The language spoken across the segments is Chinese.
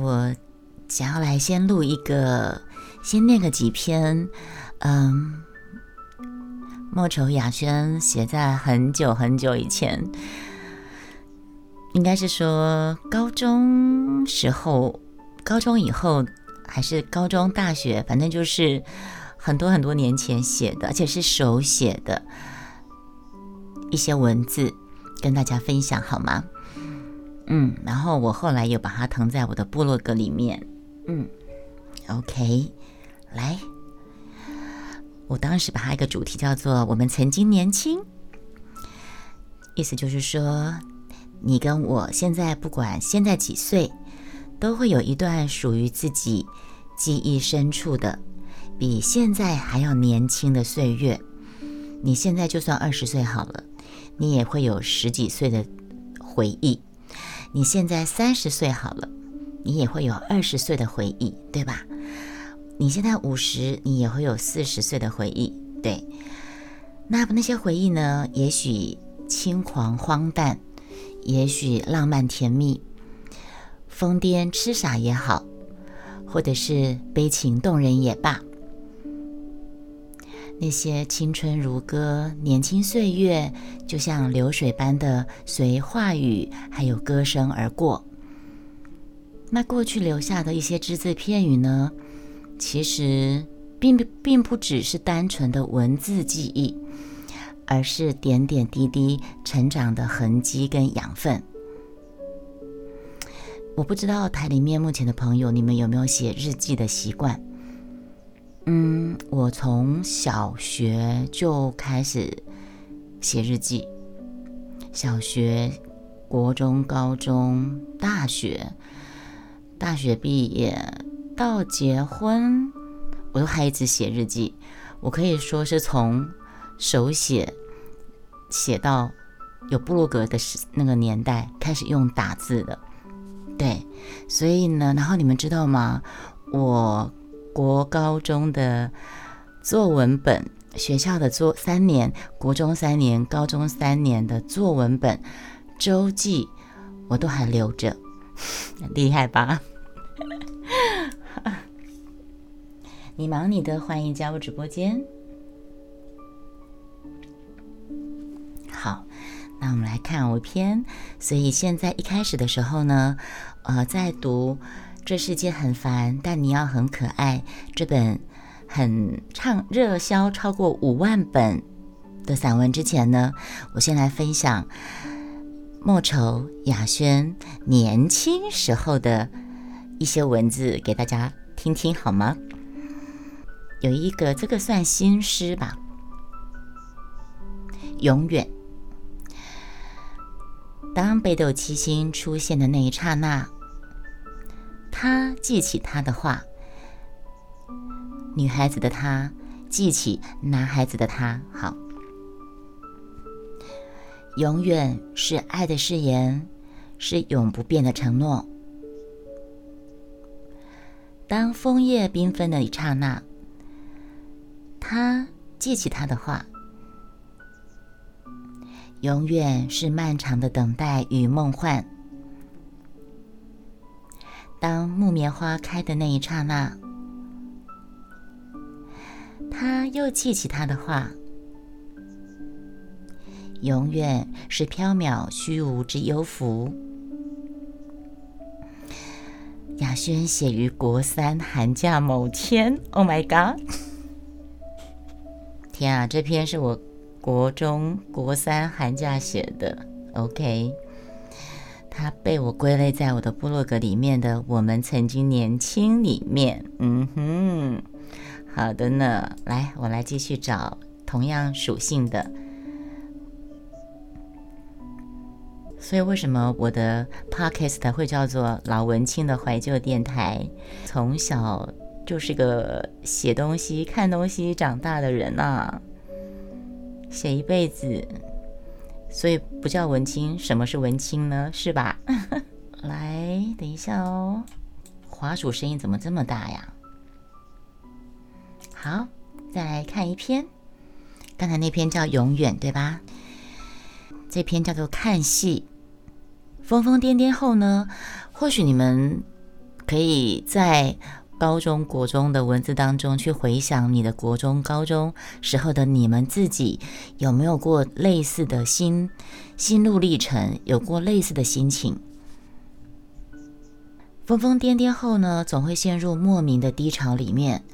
我想要来先录一个，先念个几篇，嗯，莫愁雅轩写在很久很久以前，应该是说高中时候，高中以后还是高中大学，反正就是很多很多年前写的，而且是手写的一些文字，跟大家分享好吗？嗯，然后我后来又把它腾在我的部落格里面。嗯，OK，来，我当时把它一个主题叫做“我们曾经年轻”，意思就是说，你跟我现在不管现在几岁，都会有一段属于自己记忆深处的，比现在还要年轻的岁月。你现在就算二十岁好了，你也会有十几岁的回忆。你现在三十岁好了，你也会有二十岁的回忆，对吧？你现在五十，你也会有四十岁的回忆，对。那那些回忆呢？也许轻狂荒诞，也许浪漫甜蜜，疯癫痴傻也好，或者是悲情动人也罢。那些青春如歌，年轻岁月就像流水般的随话语还有歌声而过。那过去留下的一些只字片语呢？其实并并不只是单纯的文字记忆，而是点点滴滴成长的痕迹跟养分。我不知道台里面目前的朋友，你们有没有写日记的习惯？嗯，我从小学就开始写日记，小学、国中、高中、大学，大学毕业到结婚，我都还一直写日记。我可以说是从手写写到有部落格的时那个年代开始用打字的。对，所以呢，然后你们知道吗？我。国高中的作文本，学校的作三年，国中三年，高中三年的作文本周记，我都还留着，厉害吧？你忙你的，欢迎加入直播间。好，那我们来看我篇。所以现在一开始的时候呢，呃，在读。这世界很烦，但你要很可爱。这本很畅热销超过五万本的散文之前呢，我先来分享莫愁雅轩年轻时候的一些文字给大家听听好吗？有一个，这个算新诗吧。永远，当北斗七星出现的那一刹那。他记起他的话，女孩子的他记起男孩子的他。好，永远是爱的誓言，是永不变的承诺。当枫叶缤纷的一刹那，他记起他的话，永远是漫长的等待与梦幻。当木棉花开的那一刹那，他又记起他的话，永远是缥缈虚无之幽浮。雅轩写于国三寒假某天。Oh my god！天啊，这篇是我国中国三寒假写的。OK。它被我归类在我的部落格里面的“我们曾经年轻”里面。嗯哼，好的呢。来，我来继续找同样属性的。所以，为什么我的 podcast 会叫做“老文青的怀旧电台”？从小就是个写东西、看东西长大的人啊，写一辈子。所以不叫文青，什么是文青呢？是吧？来，等一下哦，滑鼠声音怎么这么大呀？好，再来看一篇，刚才那篇叫《永远》，对吧？这篇叫做《看戏》，疯疯癫癫后呢？或许你们可以在高中、国中的文字当中去回想你的国中、高中时候的你们自己有没有过类似的心心路历程，有过类似的心情。疯疯癫癫后呢，总会陷入莫名的低潮里面，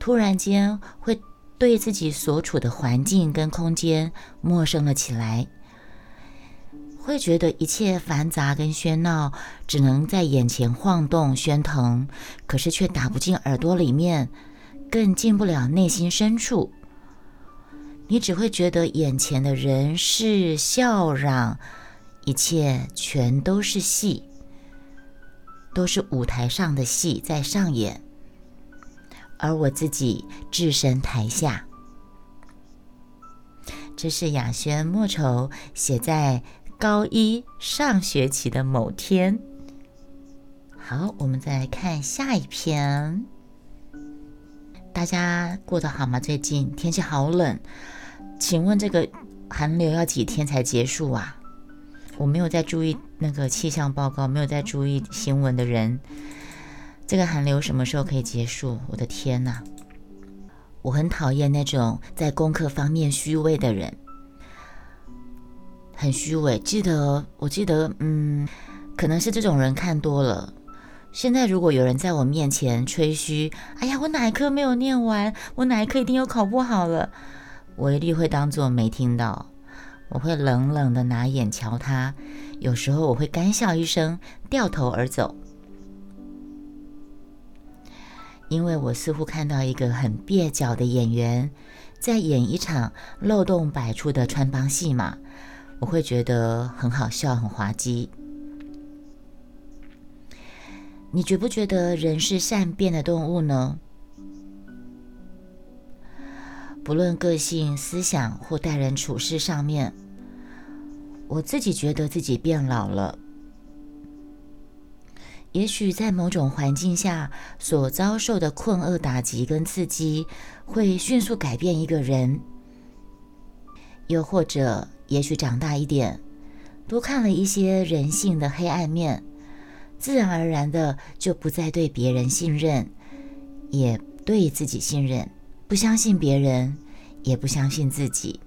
突然间会对自己所处的环境跟空间陌生了起来，会觉得一切繁杂跟喧闹只能在眼前晃动喧腾，可是却打不进耳朵里面，更进不了内心深处。你只会觉得眼前的人事笑嚷，一切全都是戏。都是舞台上的戏在上演，而我自己置身台下。这是雅轩莫愁写在高一上学期的某天。好，我们再来看下一篇。大家过得好吗？最近天气好冷，请问这个寒流要几天才结束啊？我没有在注意那个气象报告，没有在注意新闻的人，这个寒流什么时候可以结束？我的天哪！我很讨厌那种在功课方面虚伪的人，很虚伪。记得，我记得，嗯，可能是这种人看多了。现在如果有人在我面前吹嘘，哎呀，我哪一科没有念完，我哪一科一定又考不好了，我一律会当做没听到。我会冷冷的拿眼瞧他，有时候我会干笑一声，掉头而走，因为我似乎看到一个很蹩脚的演员在演一场漏洞百出的穿帮戏码，我会觉得很好笑，很滑稽。你觉不觉得人是善变的动物呢？不论个性、思想或待人处事上面，我自己觉得自己变老了。也许在某种环境下所遭受的困厄打击跟刺激，会迅速改变一个人；又或者，也许长大一点，多看了一些人性的黑暗面，自然而然的就不再对别人信任，也对自己信任。不相信别人，也不相信自己。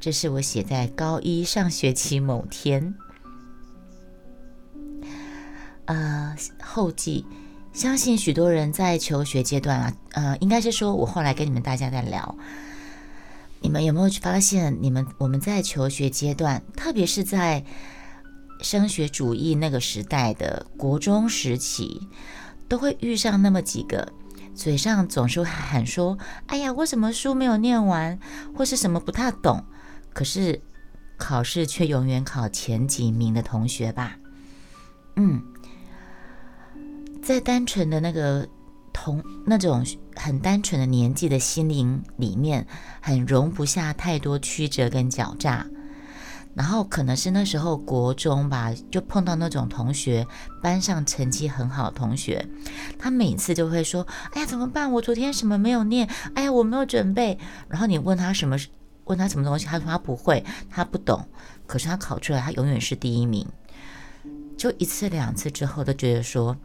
这是我写在高一上学期某天，呃，后记。相信许多人在求学阶段啊，呃，应该是说我后来跟你们大家在聊，们有没有发现，你们我们在求学阶段，特别是在升学主义那个时代的国中时期，都会遇上那么几个。嘴上总是喊说：“哎呀，我什么书没有念完，或是什么不太懂。”可是考试却永远考前几名的同学吧？嗯，在单纯的那个从那种很单纯的年纪的心灵里面，很容不下太多曲折跟狡诈。然后可能是那时候国中吧，就碰到那种同学，班上成绩很好的同学，他每次就会说：“哎呀，怎么办？我昨天什么没有念？哎呀，我没有准备。”然后你问他什么，问他什么东西，他说他不会，他不懂。可是他考出来，他永远是第一名。就一次两次之后，都觉得说，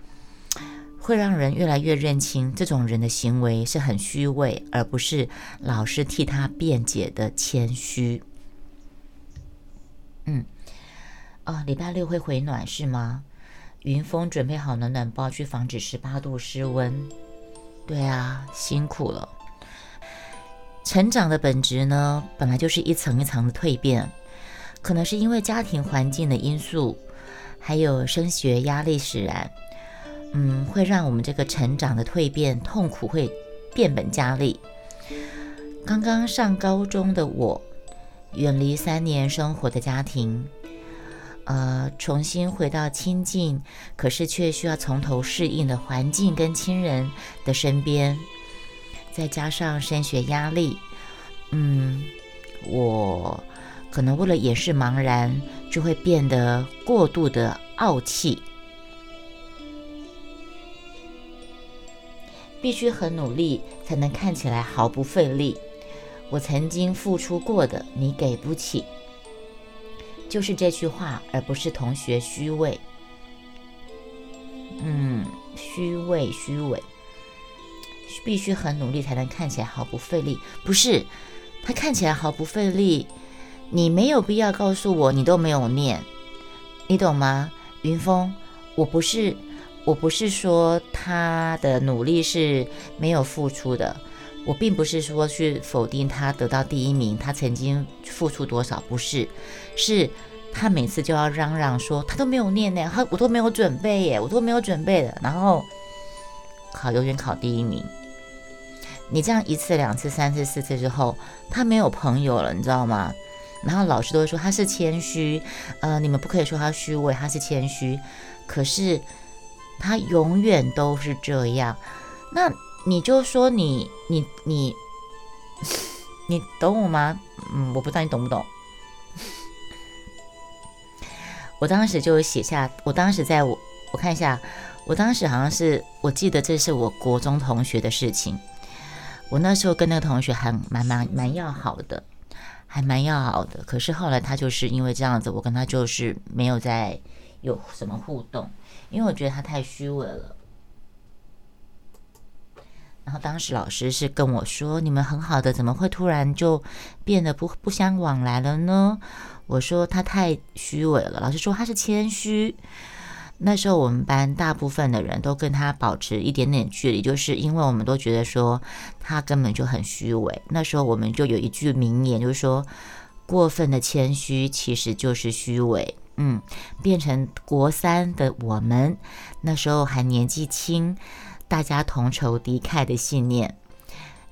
会让人越来越认清这种人的行为是很虚伪，而不是老师替他辩解的谦虚。嗯，哦，礼拜六会回暖是吗？云峰准备好暖暖包去防止十八度失温。对啊，辛苦了。成长的本质呢，本来就是一层一层的蜕变，可能是因为家庭环境的因素，还有升学压力使然，嗯，会让我们这个成长的蜕变痛苦会变本加厉。刚刚上高中的我。远离三年生活的家庭，呃，重新回到亲近，可是却需要从头适应的环境跟亲人的身边，再加上升学压力，嗯，我可能为了掩饰茫然，就会变得过度的傲气，必须很努力才能看起来毫不费力。我曾经付出过的，你给不起，就是这句话，而不是同学虚伪。嗯虚伪、虚伪，必须很努力才能看起来毫不费力。不是，他看起来毫不费力，你没有必要告诉我你都没有念，你懂吗？云峰，我不是，我不是说他的努力是没有付出的。我并不是说去否定他得到第一名，他曾经付出多少，不是，是他每次就要嚷嚷说他都没有念呢，他我都没有准备耶，我都没有准备的，然后考永远考第一名。你这样一次、两次、三次、四次之后，他没有朋友了，你知道吗？然后老师都会说他是谦虚，呃，你们不可以说他虚伪，他是谦虚，可是他永远都是这样，那。你就说你你你 你懂我吗？嗯，我不知道你懂不懂。我当时就写下，我当时在我我看一下，我当时好像是我记得这是我国中同学的事情。我那时候跟那个同学还蛮蛮蛮要好的，还蛮要好的。可是后来他就是因为这样子，我跟他就是没有再有什么互动，因为我觉得他太虚伪了。然后当时老师是跟我说：“你们很好的，怎么会突然就变得不不相往来了呢？”我说：“他太虚伪了。”老师说：“他是谦虚。”那时候我们班大部分的人都跟他保持一点点距离，就是因为我们都觉得说他根本就很虚伪。那时候我们就有一句名言，就是说：“过分的谦虚其实就是虚伪。”嗯，变成国三的我们，那时候还年纪轻。大家同仇敌忾的信念，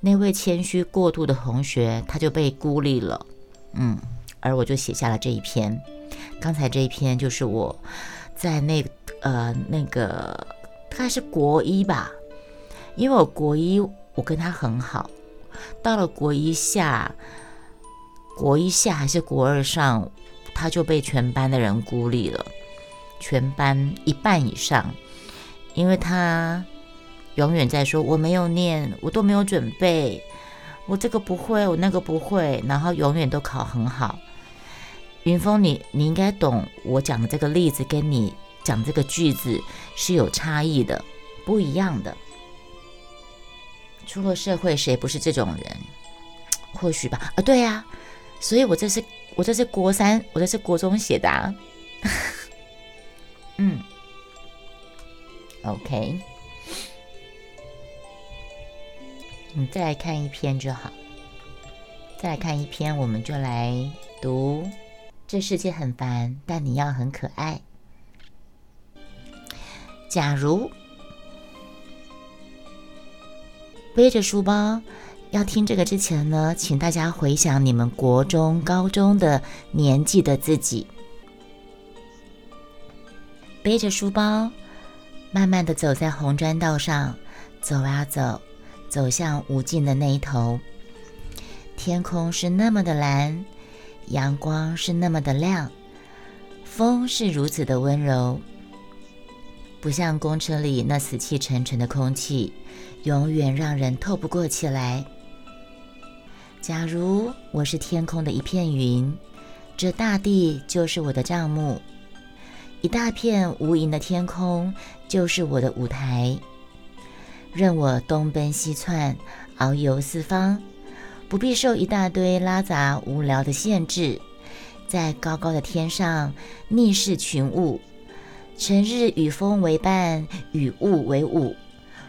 那位谦虚过度的同学，他就被孤立了。嗯，而我就写下了这一篇。刚才这一篇就是我在那呃那个大概是国一吧，因为我国一我跟他很好，到了国一下，国一下还是国二上，他就被全班的人孤立了，全班一半以上，因为他。永远在说我没有念，我都没有准备，我这个不会，我那个不会，然后永远都考很好。云峰，你你应该懂我讲的这个例子，跟你讲这个句子是有差异的，不一样的。出了社会，谁不是这种人？或许吧。啊，对呀，所以我这是我这是国三，我这是国中写的。啊。嗯，OK。你再来看一篇就好，再来看一篇，我们就来读。这世界很烦，但你要很可爱。假如背着书包要听这个之前呢，请大家回想你们国中、高中的年纪的自己，背着书包，慢慢的走在红砖道上，走啊走。走向无尽的那一头，天空是那么的蓝，阳光是那么的亮，风是如此的温柔，不像公车里那死气沉沉的空气，永远让人透不过气来。假如我是天空的一片云，这大地就是我的帐幕，一大片无垠的天空就是我的舞台。任我东奔西窜，遨游四方，不必受一大堆拉杂无聊的限制。在高高的天上逆视群物，成日与风为伴，与雾为伍，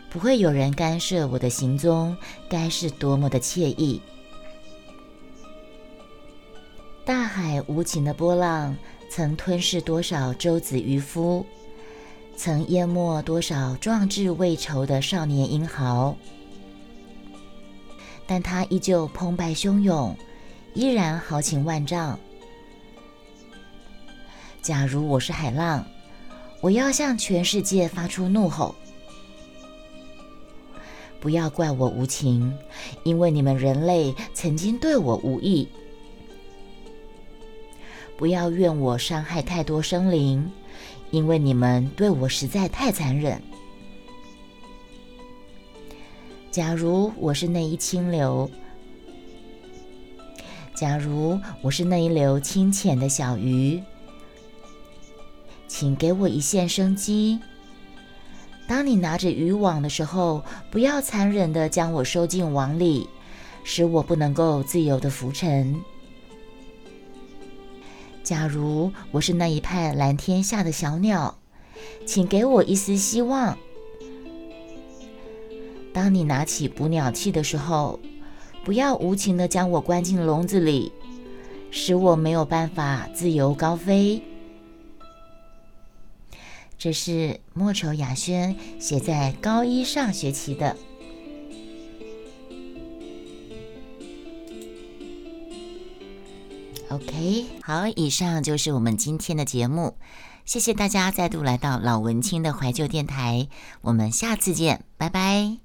不会有人干涉我的行踪，该是多么的惬意！大海无情的波浪，曾吞噬多少舟子渔夫。曾淹没多少壮志未酬的少年英豪，但他依旧澎湃汹涌，依然豪情万丈。假如我是海浪，我要向全世界发出怒吼：不要怪我无情，因为你们人类曾经对我无益；不要怨我伤害太多生灵。因为你们对我实在太残忍。假如我是那一清流，假如我是那一流清浅的小鱼，请给我一线生机，当你拿着渔网的时候，不要残忍的将我收进网里，使我不能够自由的浮沉。假如我是那一派蓝天下的小鸟，请给我一丝希望。当你拿起捕鸟器的时候，不要无情的将我关进笼子里，使我没有办法自由高飞。这是莫愁雅轩写在高一上学期的。OK，好，以上就是我们今天的节目，谢谢大家再度来到老文青的怀旧电台，我们下次见，拜拜。